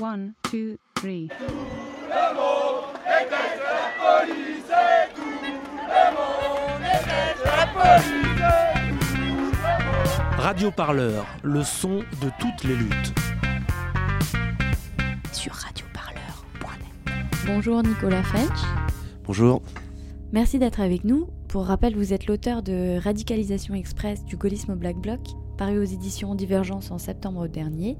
One, two, three. Radio Parleur, le son de toutes les luttes. Sur radioparleur.net. Bonjour Nicolas French. Bonjour. Merci d'être avec nous. Pour rappel, vous êtes l'auteur de Radicalisation Express du gaullisme au Black Bloc, paru aux éditions Divergence en septembre dernier.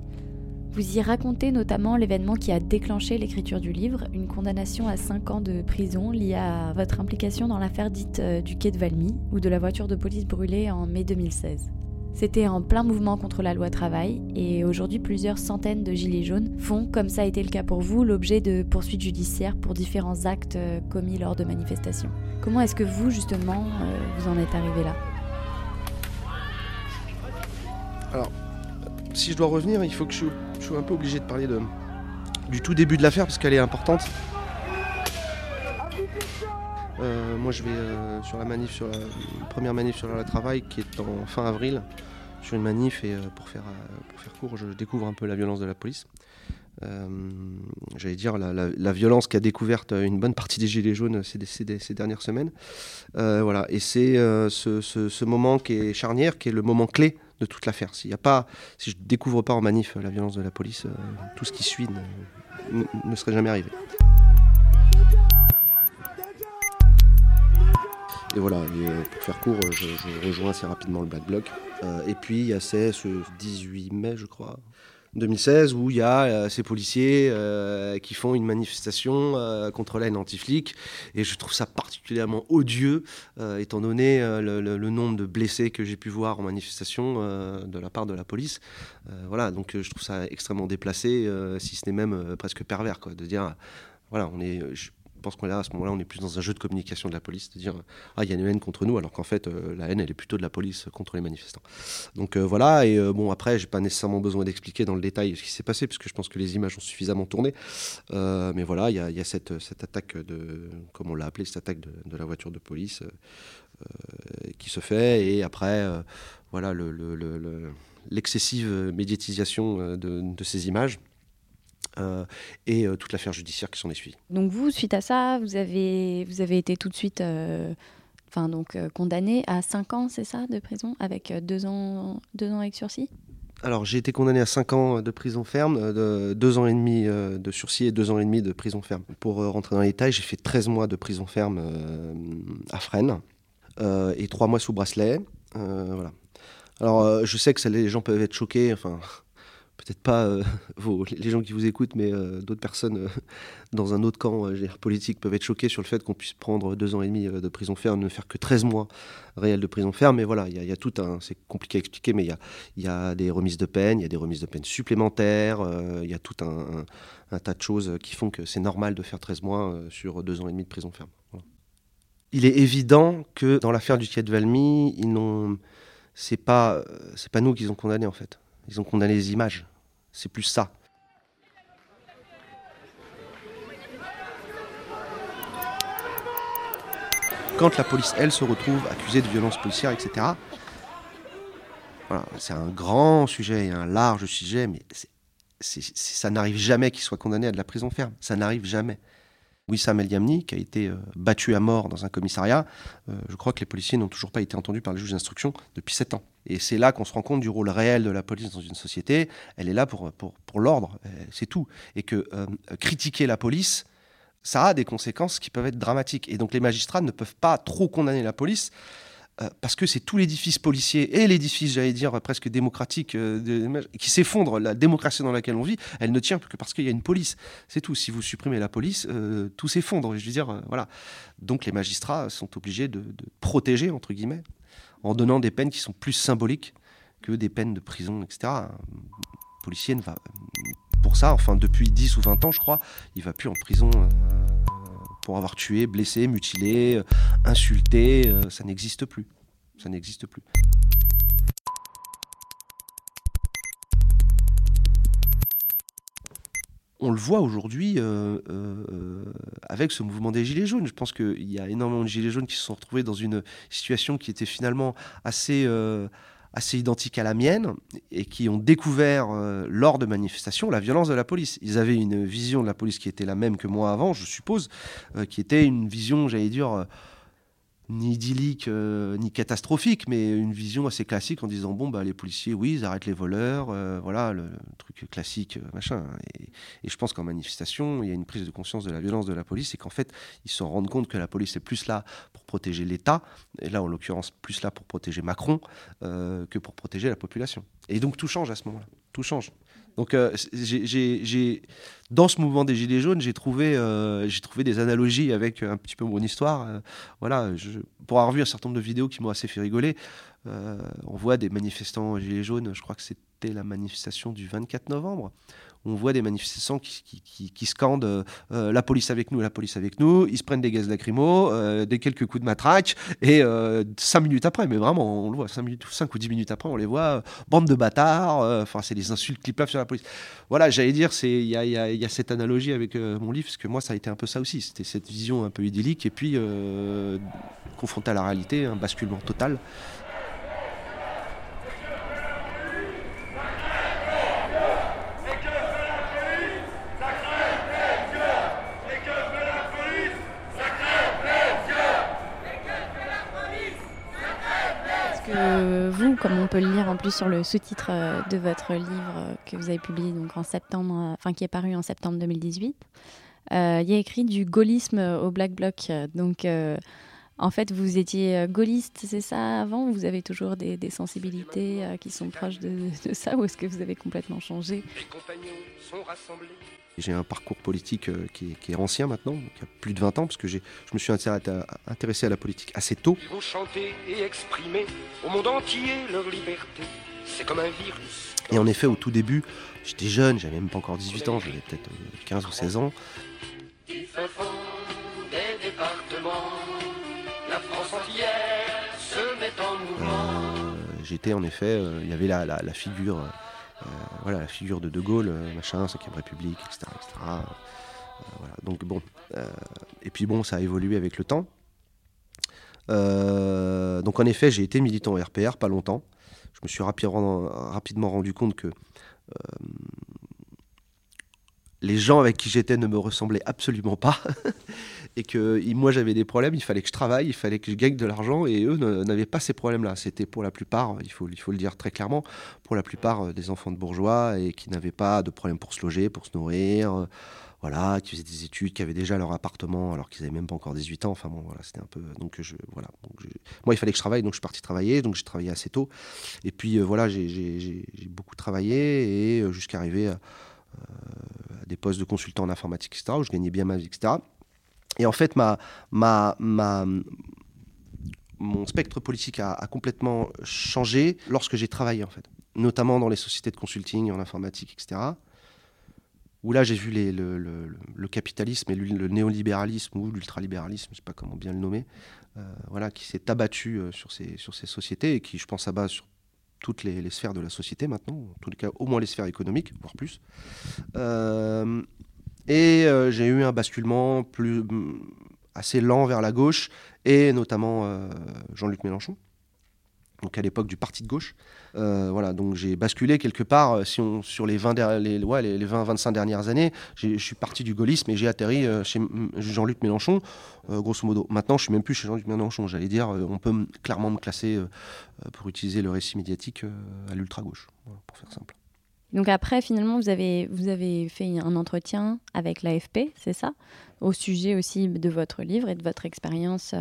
Vous y racontez notamment l'événement qui a déclenché l'écriture du livre, une condamnation à 5 ans de prison liée à votre implication dans l'affaire dite euh, du quai de Valmy ou de la voiture de police brûlée en mai 2016. C'était en plein mouvement contre la loi travail et aujourd'hui plusieurs centaines de gilets jaunes font, comme ça a été le cas pour vous, l'objet de poursuites judiciaires pour différents actes euh, commis lors de manifestations. Comment est-ce que vous, justement, euh, vous en êtes arrivé là? Alors, si je dois revenir, il faut que je, je sois un peu obligé de parler du tout début de l'affaire parce qu'elle est importante. Euh, moi, je vais euh, sur la manif, sur la, première manif sur le travail qui est en fin avril, sur une manif et euh, pour, faire, pour faire court, je découvre un peu la violence de la police. J'allais dire la, la, la violence qu'a découverte une bonne partie des gilets jaunes ces, dernières semaines. voilà, et c'est ce, ce, ce, moment qui est charnière, qui est le moment clé de toute l'affaire. S'il a pas, si je découvre pas en manif la violence de la police, tout ce qui suit ne, serait jamais arrivé. Et voilà, et pour faire court, je, rejoins assez rapidement le Black Bloc. Euh, et puis il y a ce 18 mai, je crois, 2016, où il y a euh, ces policiers euh, qui font une manifestation euh, contre la haine anti-flic. Et je trouve ça particulièrement odieux, étant donné le, nombre de blessés que j'ai pu voir en manifestation de la part de la police. voilà, donc je trouve ça extrêmement déplacé, si ce n'est même presque pervers, quoi, de dire, voilà, on est... pense qu'on là, à ce moment-là, on est plus dans un jeu de communication de la police, de dire ah il y a une haine contre nous, alors qu'en fait euh, la haine elle est plutôt de la police contre les manifestants. Donc euh, voilà et euh, bon après j'ai pas nécessairement besoin d'expliquer dans le détail ce qui s'est passé puisque je pense que les images ont suffisamment tourné. mais voilà il y a, cette, cette attaque de comme on l'a appelé cette attaque de, la voiture de police qui se fait et après voilà le, le, le l'excessive médiatisation de, ces images. Euh, et euh, toute l'affaire judiciaire qui s'en est suivie. Donc vous, suite à ça, vous avez, vous avez été tout de suite euh, donc, condamné à 5 ans, c'est ça, de prison, avec 2 ans, deux ans avec sursis? Alors j'ai été condamné à 5 ans de prison ferme, de 2 ans et demi de sursis et 2 ans et demi de prison ferme. Pour rentrer dans les détails, j'ai fait 13 mois de prison ferme à Fresnes et 3 mois sous bracelet. voilà. Alors je sais que ça, les gens peuvent être choqués, enfin peut-être pas euh, les gens qui vous écoutent, mais euh, d'autres personnes euh, dans un autre camp politique peuvent être choqués sur le fait qu'on puisse prendre deux ans et demi de prison ferme, ne faire que 13 mois réels de prison ferme. Mais voilà, il y, a tout un. C'est compliqué à expliquer, mais il y, a, des remises de peine, il y a des remises de peine supplémentaires, il y a tout un, tas de choses qui font que c'est normal de faire 13 mois sur deux ans et demi de prison ferme. Il est évident que dans l'affaire du Tiet Valmy, ils n'ont. C'est pas, c'est pas nous qu'ils ont condamné en fait. Ils ont condamné les images. C'est plus ça. Quand la police, elle, se retrouve accusée de violence policière, etc., c'est un grand sujet et un large sujet, mais ça n'arrive jamais qu'il soit condamné à de la prison ferme. Ça n'arrive jamais. Wissam El Yamni, qui a été euh, battu à mort dans un commissariat, euh, je crois que les policiers n'ont toujours pas été entendus par le juge d'instruction depuis sept ans. Et c'est là qu'on se rend compte du rôle réel de la police dans une société. Elle est là pour, pour, pour l'ordre, euh, c'est tout. Et que critiquer la police, ça a des conséquences qui peuvent être dramatiques. Et donc les magistrats ne peuvent pas trop condamner la police. Euh, parce que c'est tout l'édifice policier et l'édifice, j'allais dire, presque démocratique euh, qui s'effondre. La démocratie dans laquelle on vit, elle ne tient que parce qu'il y a une police. C'est tout. Si vous supprimez la police, euh, tout s'effondre. Je veux dire, voilà. Donc les magistrats sont obligés de, de, protéger, entre guillemets, en donnant des peines qui sont plus symboliques que des peines de prison, etc. Un policier ne va. Pour ça, enfin, depuis 10 ou 20 ans, je crois, il va plus en prison. Pour avoir tué, blessé, mutilé, euh, insulté, euh, ça n'existe plus. Ça n'existe plus. On le voit aujourd'hui euh, avec ce mouvement des Gilets jaunes. Je pense qu'il y a énormément de Gilets jaunes qui se sont retrouvés dans une situation qui était finalement assez, assez identique à la mienne et qui ont découvert euh, lors de manifestations la violence de la police. Ils avaient une vision de la police qui était la même que moi avant, je suppose, euh, qui était une vision, j'allais dire, euh, ni idyllique euh, ni catastrophique, mais une vision assez classique en disant bon bah les policiers oui ils arrêtent les voleurs, euh, voilà le, truc classique euh, machin. Et, je pense qu'en manifestation il y a une prise de conscience de la violence de la police et qu'en fait ils se rendent compte que la police est plus là pour protéger l'État et là en l'occurrence plus là pour protéger Macron que pour protéger la population. Et donc tout change à ce moment-là, tout change. Donc, euh, j'ai- dans ce mouvement des Gilets jaunes, j'ai trouvé, euh, j'ai trouvé des analogies avec un petit peu mon histoire. Euh, voilà, pour avoir vu un certain nombre de vidéos qui m'ont assez fait rigoler, on voit des manifestants Gilets jaunes, je crois que c'était la manifestation du 24 novembre. On voit des manifestants qui, scandent euh, euh, la police avec nous, la police avec nous. Ils se prennent des gaz lacrymaux, euh, des quelques coups de matraque, et euh, cinq minutes après, mais vraiment, on le voit, cinq, minutes, cinq ou dix minutes après, on les voit, bande de bâtards. Enfin, c'est des insultes qui pleuvent sur la police. Voilà, j'allais dire, il y a, y a- cette analogie avec mon livre, parce que moi, ça a été un peu ça aussi. C'était cette vision un peu idyllique, et puis euh, confronté à la réalité, un basculement total. Est-ce que vous, comme on peut le lire en plus sur le sous-titre euh, de votre livre euh, que vous avez publié donc en septembre, euh, enfin qui est paru en septembre 2018, euh, il y a écrit du gaullisme au Black Bloc. Donc, en fait, vous étiez euh, gaulliste, c'est ça avant? Ou Vous avez toujours des, des sensibilités euh, qui sont proches de, de ça ou est-ce que vous avez complètement changé? Les compagnons sont rassemblés. J'ai un parcours politique euh, qui, est, qui est ancien maintenant, donc il y a plus de 20 ans, parce que j'ai- je me suis intéressé à, intéressé à la politique assez tôt. Ils vont chanter et exprimer au monde entier leur liberté. C'est comme un virus. Et en effet, au tout début, j'étais jeune, j'avais même pas encore 18 ans, j'avais peut-être euh, 15 ou 16 ans. En effet, euh, il y avait la, la- figure, euh, euh, voilà, la figure de De Gaulle, machin, 5ème République, etc. etc. Voilà. Donc bon, et puis bon, ça a évolué avec le temps. Donc en effet, j'ai été militant RPR pas longtemps. Je me suis rapidement, rapidement rendu compte que les gens avec qui j'étais ne me ressemblaient absolument pas et que moi j'avais des problèmes, il fallait que je travaille, il fallait que je gagne de l'argent et eux n'avaient pas ces problèmes-là. C'était pour la plupart, il faut, le dire très clairement, pour la plupart euh, des enfants de bourgeois et qui n'avaient pas de problème pour se loger, pour se nourrir, euh, voilà, qui faisaient des études, qui avaient déjà leur appartement alors qu'ils n'avaient même pas encore 18 ans. Enfin bon, voilà, c'était un peu. Donc voilà. Moi il fallait que je travaille, donc je suis parti travailler, donc j'ai travaillé assez tôt. Et puis euh, voilà, j'ai- beaucoup travaillé et jusqu'à arriver des postes de consultant en informatique, etc., où je gagnais bien ma vie, etc. Et en fait, ma, ma, ma, mon spectre politique a, complètement changé lorsque j'ai travaillé, en fait. Notamment dans les sociétés de consulting, en informatique, etc. Où là, j'ai vu le, le- le- capitalisme et le, le néolibéralisme ou l'ultralibéralisme, je ne sais pas comment bien le nommer, euh, voilà, qui s'est abattu euh, sur, ces, sur ces sociétés et qui, je pense, abat sur toutes les, sphères de la société maintenant, en tous les cas, au moins les sphères économiques, voire plus. Euh, et euh, j'ai eu un basculement plus, mm, assez lent vers la gauche, et notamment euh, Jean-Luc Mélenchon, donc à l'époque du parti de gauche. Euh, voilà, donc j'ai basculé quelque part, euh, si on, sur les 20, der- les, ouais, les, les 20-25 dernières années, je suis parti du gaullisme et j'ai atterri euh, chez Jean-Luc Mélenchon, grosso modo. Maintenant, je suis même plus chez Jean-Luc Mélenchon, j'allais dire, on peut clairement me classer, pour utiliser le récit médiatique, à l'ultra-gauche, pour faire simple. Donc après, finalement, vous avez, vous avez fait un entretien avec l'AFP, c'est ça? Au sujet aussi de votre livre et de votre expérience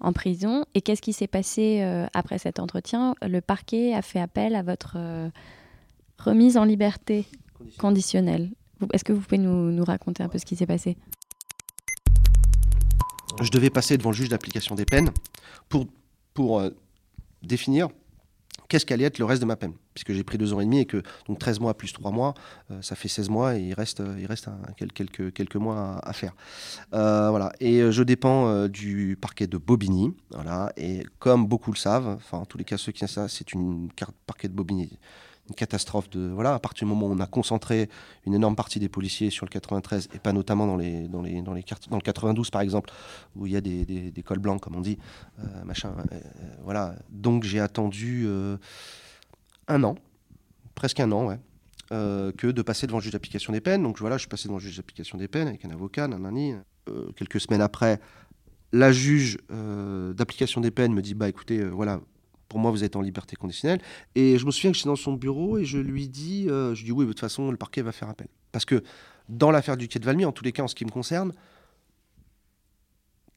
en prison. Et qu'est-ce qui s'est passé euh, après cet entretien? Le parquet a fait appel à votre euh, remise en liberté conditionnelle. Est-ce que vous pouvez nous, nous raconter un peu ce qui s'est passé? Je devais passer devant le juge d'application des peines pour, pour euh, définir qu'est-ce qu'allait être le reste de ma peine. Puisque j'ai pris deux ans et demi et que donc 13 mois plus 3 mois, euh, ça fait 16 mois et il reste, euh, il reste quelques, quelques mois à, faire. Euh, voilà. Et je dépends du parquet de Bobigny. Voilà. Et comme beaucoup le savent, enfin en tous les cas ceux qui savent, c'est une carte parquet de Bobigny une catastrophe de voilà à partir du moment où on a concentré une énorme partie des policiers sur le 93 et pas notamment dans les dans les dans les dans le 92 par exemple où il y a des, des, cols blancs comme on dit machin voilà donc j'ai attendu un an presque un an euh, que de passer devant le juge d'application des peines donc voilà je suis passé devant le juge d'application des peines avec un avocat nanani Euh, quelques semaines après la juge euh, d'application des peines me dit bah écoutez voilà pour moi, vous êtes en liberté conditionnelle. Et je me souviens que j'étais dans son bureau et je lui dis, je dis oui, de toute façon, le parquet va faire appel. Parce que dans l'affaire du quai de Valmy, en tous les cas, en ce qui me concerne,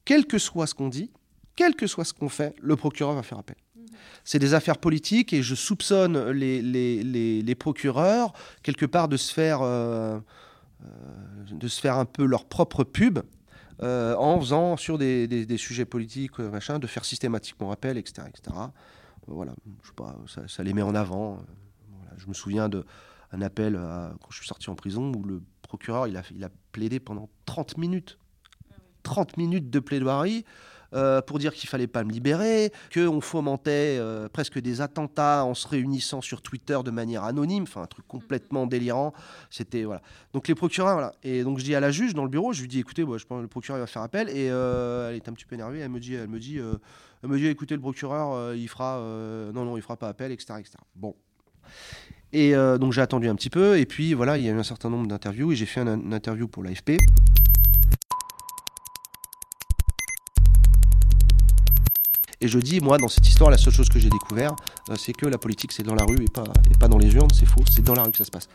quel que soit ce qu'on dit, quel que soit ce qu'on fait, le procureur va faire appel. C'est des affaires politiques et je soupçonne les, les, les, les procureurs, quelque part, de se faire, euh, euh, de se faire un peu leur propre pub. euh, en faisant sur des, des- des sujets politiques, machin, de faire systématiquement appel, etc. etc. Voilà, je sais pas, ça, ça les met en avant. voilà. Je me souviens d'un appel à- quand je suis sorti en prison où le procureur il a, il a plaidé pendant 30 minutes. 30 minutes de plaidoirie euh, pour dire qu'il fallait pas me libérer, qu'on fomentait euh, presque des attentats en se réunissant sur Twitter de manière anonyme, enfin un truc complètement délirant. C'était voilà. Donc les procureurs, voilà. Et donc je dis à la juge dans le bureau, je lui dis écoutez, moi, je pense que le procureur il va faire appel. Et euh, elle est un petit peu énervée. Elle me dit, elle me dit, elle me dit écoutez, le procureur, il fera, non non, il fera pas appel, etc., etc. Bon. Et euh, donc j'ai attendu un petit peu. Et puis voilà, il y a eu un certain nombre d'interviews et j'ai fait un- une interview pour l'AFP. Et je dis, moi, dans cette histoire, la seule chose que j'ai découvert, euh, c'est que la politique, c'est dans la rue et pas, et pas dans les urnes, c'est faux, c'est dans la rue que ça se passe.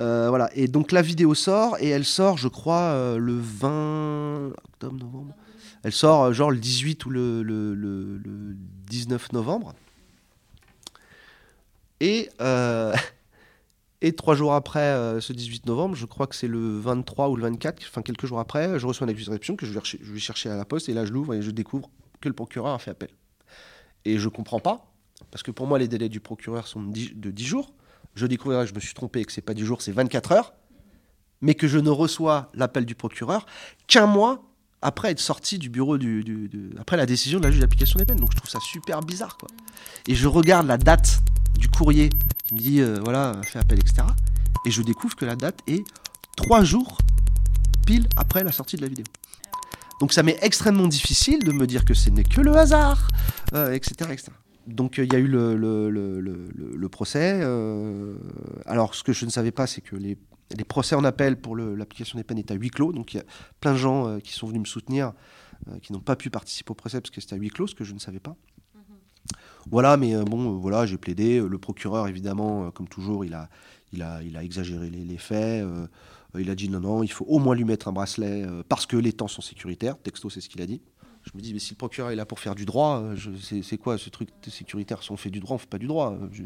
Euh, voilà, et donc la vidéo sort, et elle sort, je crois, euh, le 20 octobre, novembre. Elle sort genre le 18 ou le, le- le- le 19 novembre. Et, et trois jours après ce 18 novembre, je crois que c'est le 23 ou le 24, enfin quelques jours après, je reçois une accusation que je vais, je vais chercher à la poste, et là je l'ouvre et je découvre que le procureur a fait appel. Et je comprends pas, parce que pour moi les délais du procureur sont de 10, de 10 jours. Je découvrirai que je me suis trompé et que c'est pas 10 jours, c'est 24 heures, mais que je ne reçois l'appel du procureur qu'un mois après être sorti du bureau du- après la décision de la juge d'application des peines. Donc je trouve ça super bizarre, quoi. Et je regarde la date du courrier qui me dit euh, voilà fait appel, etc. Et je découvre que la date est trois jours pile après la sortie de la vidéo. Donc ça m'est extrêmement difficile de me dire que ce n'est que le hasard, euh, etc., etc. Donc euh, il y a eu le, le- le- le- le- le procès. euh, alors ce que je ne savais pas, c'est que les, les procès en appel pour l'application des peines étaient à huis clos. Donc il y a plein de gens euh, qui sont venus me soutenir, qui n'ont pas pu participer au procès parce que c'était à huis clos, ce que je ne savais pas. Voilà, mais bon, voilà, j'ai plaidé. Le procureur, évidemment, comme toujours, il a, il a, il a exagéré les, les faits. Euh, il a dit non, non, il faut au moins lui mettre un bracelet euh, parce que les temps sont sécuritaires. Texto, c'est ce qu'il a dit. Je me dis, mais si le procureur est là pour faire du droit, euh, c'est quoi ce truc sécuritaire? Si on fait du droit, on fait pas du droit. Je-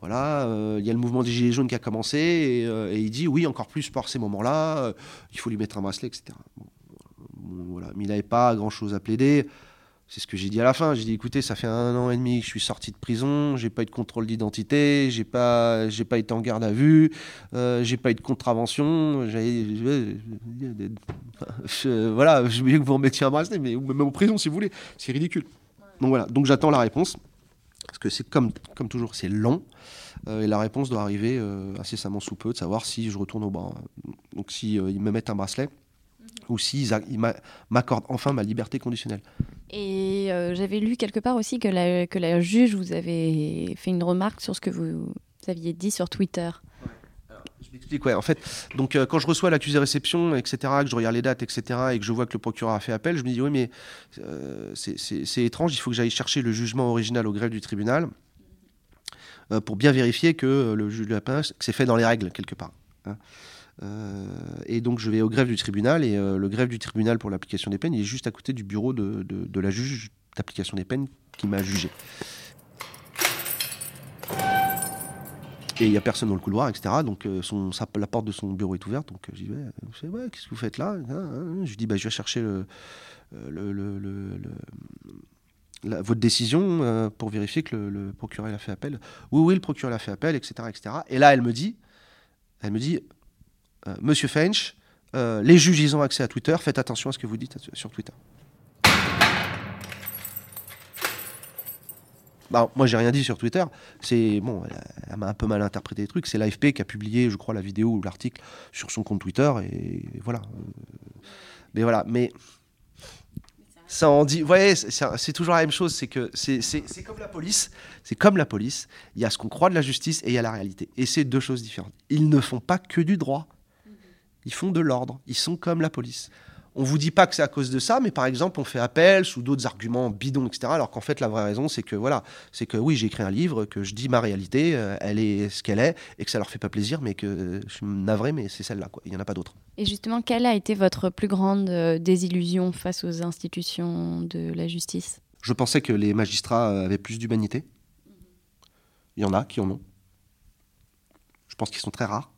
Voilà, euh, il y a le mouvement des Gilets jaunes qui a commencé et, euh, et il dit, oui, encore plus par ces moments-là, euh, il faut lui mettre un bracelet, etc. Bon, voilà. Mais il n'avait pas grand-chose à plaider. C'est ce que j'ai dit à la fin. J'ai dit, écoutez, ça fait un an et demi que je suis sorti de prison, j'ai pas eu de contrôle d'identité, j'ai pas, j'ai pas été en garde à vue, euh, j'ai pas eu de contravention. Je- voilà, je voulais que vous remettiez un bracelet, mais même en prison si vous voulez. C'est ridicule. Donc voilà. Donc j'attends la réponse parce que c'est comme, comme toujours, c'est long. Euh, et la réponse doit arriver euh, incessamment sous peu, de savoir si je retourne au banc. Donc si euh, ils me mettent un bracelet ou s'ils ils m'accordent enfin ma liberté conditionnelle. Et euh, j'avais lu quelque part aussi que la, que la juge vous avait fait une remarque sur ce que vous aviez dit sur Twitter. Je m'explique, ouais. En fait, donc euh, quand je reçois l'accusé réception, etc., que je regarde les dates, etc., et que je vois que le procureur a fait appel, je me dis oui, mais euh, c'est- étrange. Il faut que j'aille chercher le jugement original au greffe du tribunal pour bien vérifier que le juge de la que c'est fait dans les règles quelque part. hein. Euh, et donc je vais au greffe du tribunal et euh, le greffe du tribunal pour l'application des peines, il est juste à côté du bureau de, de- la juge d'application des peines qui m'a jugé. Et il n'y a personne dans le couloir, etc. Donc euh, son, la porte de son bureau est ouverte. Donc je dis, qu'est-ce que vous faites là Hein, hein Je lui dis, bah, je vais chercher le, la- votre décision pour vérifier que le, procureur a fait appel. Oui, oui, le procureur a fait appel, etc., etc. Et là, elle me dit, elle me dit, Monsieur Fench, euh, les juges, ils ont accès à Twitter. Faites attention à ce que vous dites sur Twitter. Bah, moi, j'ai rien dit sur Twitter. C'est bon, elle, m'a un peu mal interprété les trucs. C'est l'AFP qui a publié, je crois, la vidéo ou l'article sur son compte Twitter et, voilà. Euh, Mais voilà, mais ça en dit. Vous voyez, c'est- toujours la même chose. C'est que c'est comme la police. C'est comme la police. Il y a ce qu'on croit de la justice et il y a la réalité. Et c'est deux choses différentes. Ils ne font pas que du droit. Ils font de l'ordre. Ils sont comme la police. On vous dit pas que c'est à cause de ça, mais par exemple, on fait appel sous d'autres arguments bidons, etc. Alors qu'en fait, la vraie raison, c'est que voilà, c'est que oui, j'ai écrit un livre, que je dis ma réalité, euh, elle est ce qu'elle est, et que ça leur fait pas plaisir, mais que euh, je suis navré, mais c'est celle-là, quoi. Il y en a pas d'autre. Et justement, quelle a été votre plus grande euh, désillusion face aux institutions de la justice? Je pensais que les magistrats avaient plus d'humanité. Il y en a qui en ont. Je pense qu'ils sont très rares.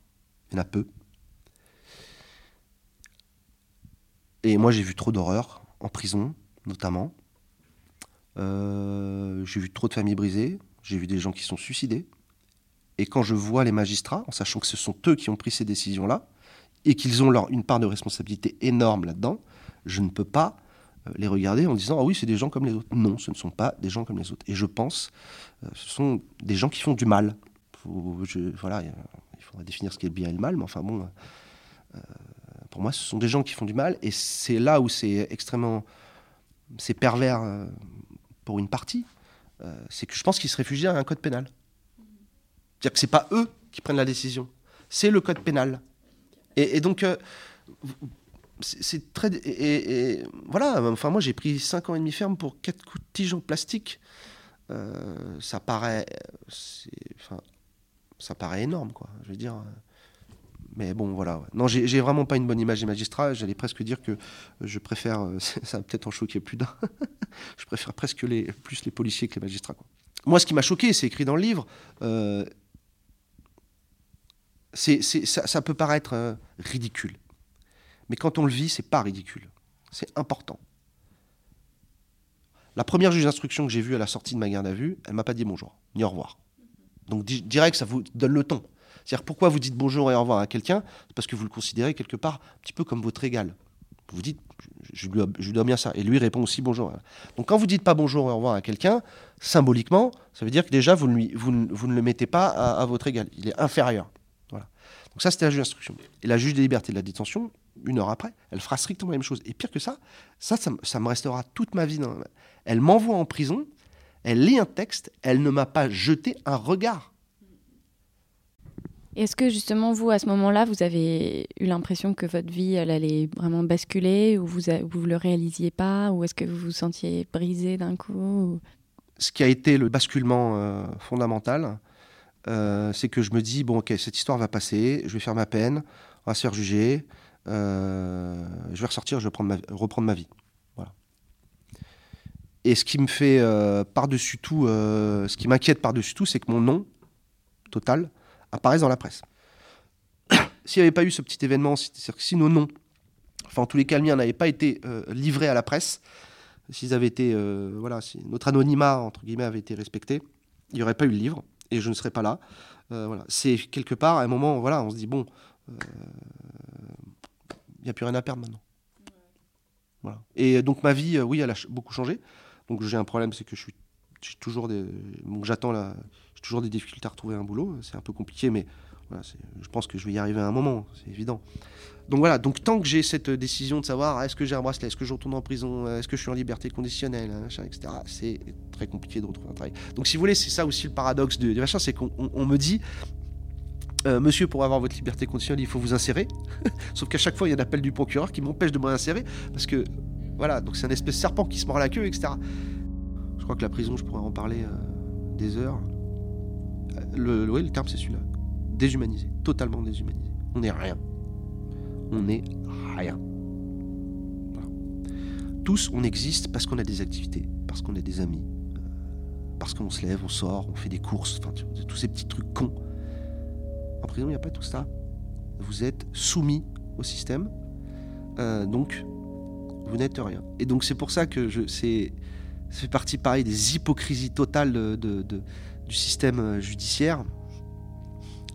Il y en a peu. Et moi, j'ai vu trop d'horreurs, en prison notamment. Euh, j'ai vu trop de familles brisées. J'ai vu des gens qui sont suicidés. Et quand je vois les magistrats, en sachant que ce sont eux qui ont pris ces décisions-là, et qu'ils ont une part de responsabilité énorme là-dedans, je ne peux pas euh, les regarder en disant ah oui c'est des gens comme les autres. Non, ce ne sont pas des gens comme les autres. Et je pense euh, ce sont des gens qui font du mal. Voilà, il faudrait définir ce qu'est le bien et le mal, mais enfin bon, pour moi ce sont des gens qui font du mal et c'est là où c'est extrêmement c'est pervers euh, pour une partie. Euh, c'est que je pense qu'ils se réfugient à un code pénal. C'est-à-dire que c'est pas eux qui prennent la décision, c'est le code pénal. Et, donc euh, c'est très. Et, voilà, enfin, moi j'ai pris 5 ans et demi ferme pour 4 coups de tige en plastique. Ça paraît. Enfin, ça paraît énorme, quoi. Je veux dire. Euh, Mais bon, voilà. Non, j'ai vraiment pas une bonne image des magistrats. J'allais presque dire que je préfère. euh, Ça va peut-être en choquer plus d'un. je préfère presque les, plus les policiers que les magistrats. Moi, ce qui m'a choqué, c'est écrit dans le livre. euh, ça, peut paraître euh, ridicule. Mais quand on le vit, c'est pas ridicule. C'est important. La première juge d'instruction que j'ai vue à la sortie de ma garde à vue, elle m'a pas dit bonjour, ni au revoir. Donc di- direct, ça vous donne le ton. C'est-à-dire pourquoi vous dites bonjour et au revoir à quelqu'un? C'est parce que vous le considérez quelque part un petit peu comme votre égal. Vous dites, je, lui, dois bien ça. Et lui répond aussi bonjour. Donc quand vous dites pas bonjour et au revoir à quelqu'un, symboliquement, ça veut dire que déjà vous ne, le mettez pas à, votre égal. Il est inférieur. Voilà. Donc ça, c'était la juge d'instruction. Et la juge des libertés de la détention, une heure après, elle fera strictement la même chose. Et pire que ça, ça, ça me restera toute ma vie. dans- Elle m'envoie en prison, elle lit un texte, elle ne m'a pas jeté un regard. Est-ce que justement, vous, à ce moment-là, vous avez eu l'impression que votre vie, allait vraiment basculer, ou vous ne le réalisiez pas, ou est-ce que vous vous sentiez brisé d'un coup ou- ce qui a été le basculement euh, fondamental, euh, c'est que je me dis bon, ok, cette histoire va passer, je vais faire ma peine, on va se faire juger, euh, je vais ressortir, je vais reprendre ma vie. Voilà. Et ce qui me fait par-dessus tout, ce qui m'inquiète par-dessus tout, c'est que mon nom total apparaisse dans la presse. S'il n'y avait pas eu ce petit événement, c'est-à-dire que si nos noms, enfin en tous les cas le mien, n'avaient pas été euh, livrés à la presse, s'ils avaient été, euh, voilà, si notre anonymat entre guillemets avait été respecté, il n'y aurait pas eu le livre et je ne serais pas là. Euh, voilà, c'est quelque part à un moment, voilà, on se dit bon, euh, il n'y a plus rien à perdre maintenant. Voilà. Et donc ma vie, oui, elle a beaucoup changé. Donc j'ai un problème, c'est que je suis, toujours des, donc j'attends la, toujours des difficultés à retrouver un boulot. C'est un peu compliqué, mais je pense que je vais y arriver à un moment, c'est évident. Donc voilà, donc tant que j'ai cette décision de savoir est-ce que j'ai un bracelet, est-ce que je retourne en prison, euh, est-ce que je suis en liberté conditionnelle, hein, etc., c'est très compliqué de retrouver un travail. Donc si vous voulez, c'est ça aussi le paradoxe de, machin, c'est qu'on on- on me dit, euh, monsieur, pour avoir votre liberté conditionnelle, il faut vous insérer. Sauf qu'à chaque fois, il y a un appel du procureur qui m'empêche de m'insérer, parce que voilà, donc c'est un espèce de serpent qui se mord la queue, etc. Je crois que la prison, je pourrais en parler euh, des heures. Le, ouais, le terme, c'est celui-là. Déshumanisé, totalement déshumanisé. On n'est rien. On n'est rien. Tous, on existe parce qu'on a des activités, parce qu'on a des amis, euh, parce qu'on se lève, on sort, on fait des courses, enfin, tous ces petits trucs cons. En prison, il n'y a pas tout ça. Vous êtes soumis au système, euh, donc vous n'êtes rien. Et donc c'est pour ça que je, c'est, ça fait partie pareil des hypocrisies totales de- du système euh, judiciaire.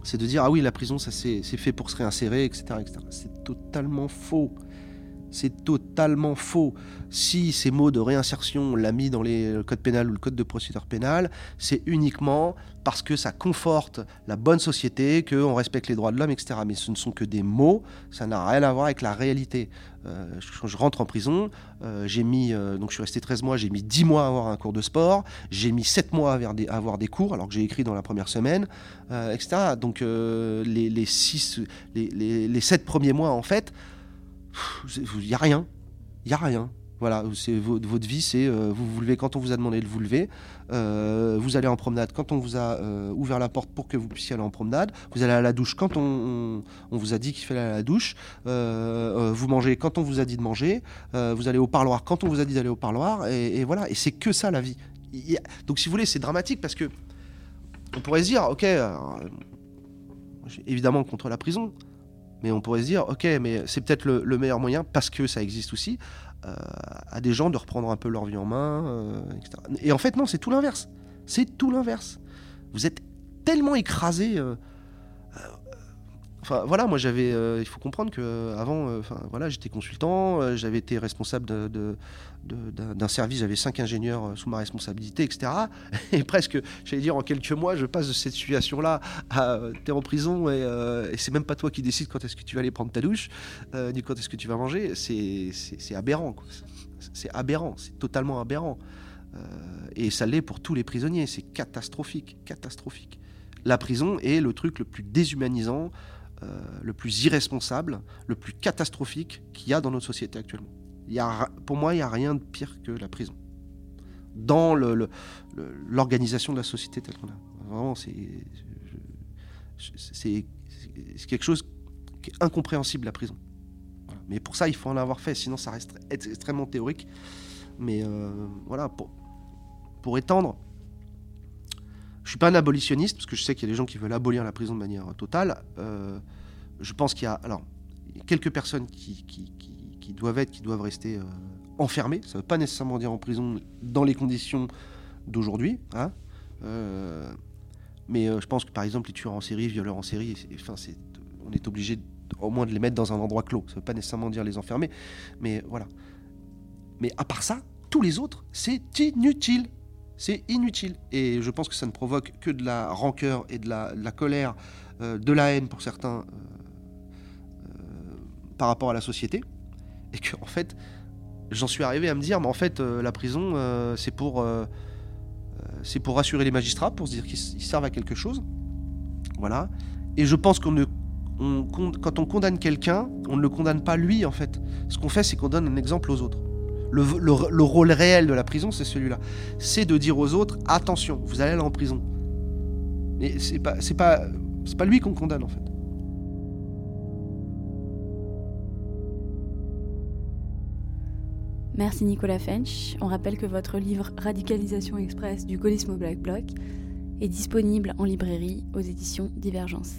C'est de dire ah oui la prison ça c'est, fait pour se réinsérer etc. C'est totalement faux. C'est totalement faux. Si ces mots de réinsertion, on l'a mis dans le code pénal ou le code de procédure pénale, c'est uniquement parce que ça conforte la bonne société, qu'on respecte les droits de l'homme, etc. Mais ce ne sont que des mots, ça n'a rien à voir avec la réalité. Euh, je rentre en prison, euh, j'ai mis, euh, donc je suis resté 13 mois, j'ai mis 10 mois à avoir un cours de sport, j'ai mis 7 mois à avoir des, cours, alors que j'ai écrit dans la première semaine, euh, etc. Donc euh, les, les 7 premiers mois, en fait, il n'y a rien. Il n'y a rien. Voilà, votre, votre vie, c'est euh, vous vous levez quand on vous a demandé de vous lever, euh, vous allez en promenade quand on vous a euh, ouvert la porte pour que vous puissiez aller en promenade, vous allez à la douche quand on, on, vous a dit qu'il fallait aller à la douche, vous mangez quand on vous a dit de manger, vous allez au parloir quand on vous a dit d'aller au parloir, et, voilà, et c'est que ça la vie. Donc si vous voulez, c'est dramatique parce que on pourrait se dire, ok, évidemment contre la prison, mais on pourrait se dire, ok, mais c'est peut-être le, le meilleur moyen, parce que ça existe aussi, euh, à des gens de reprendre un peu leur vie en main, euh, etc. Et en fait, non, c'est tout l'inverse. C'est tout l'inverse. Vous êtes tellement écrasé. Voilà, moi j'avais, euh, il faut comprendre que euh, avant, euh, voilà, j'étais consultant, j'avais été responsable d'un service, j'avais cinq ingénieurs sous ma responsabilité, etc. Et presque, j'allais dire en quelques mois, je passe de cette situation-là à t'es en prison et, et c'est même pas toi qui décides quand est-ce que tu vas aller prendre ta douche, ni quand est-ce que tu vas manger. C'est aberrant. C'est- aberrant, c'est totalement aberrant. Et ça l'est pour tous les prisonniers, c'est catastrophique, catastrophique. La prison est le truc le plus déshumanisant, le plus irresponsable, le plus catastrophique qu'il y a dans notre société actuellement. Il y a, pour moi, il n'y a rien de pire que la prison. Dans l'organisation de la société telle qu'on a. Vraiment, c'est quelque chose qui est incompréhensible, la prison. Mais pour ça, il faut en avoir fait, sinon ça reste ex- extrêmement théorique. Mais euh, voilà, pour, pour étendre, suis pas un abolitionniste, parce que je sais qu'il y a des gens qui veulent abolir la prison de manière totale. Euh, je pense qu'il y a, alors, quelques personnes qui, doivent être, qui doivent rester euh, enfermées. Ça ne veut pas nécessairement dire en prison dans les conditions d'aujourd'hui. hein. Euh, mais euh, je pense que par exemple les tueurs en série, violeurs en série, enfin, on est obligé au moins de les mettre dans un endroit clos. Ça ne veut pas nécessairement dire les enfermer, mais voilà. Mais à part ça, tous les autres, c'est inutile. C'est inutile. Et je pense que ça ne provoque que de la rancœur et de la, colère, euh, de la haine pour certains euh, euh, par rapport à la société. Et que, en fait, j'en suis arrivé à me dire, mais en fait, la prison, c'est pour, c'est pour rassurer les magistrats, pour se dire qu'ils servent à quelque chose. Voilà. Et je pense qu'on ne. quand on condamne quelqu'un, on ne le condamne pas lui, en fait. Ce qu'on fait, c'est qu'on donne un exemple aux autres. Le, le- le rôle réel de la prison, c'est celui-là. C'est de dire aux autres attention, vous allez aller en prison. Mais c'est pas, pas lui qu'on condamne en fait. Merci Nicolas Fench. On rappelle que votre livre Radicalisation Express du gaullisme au Black Bloc est disponible en librairie aux éditions Divergence.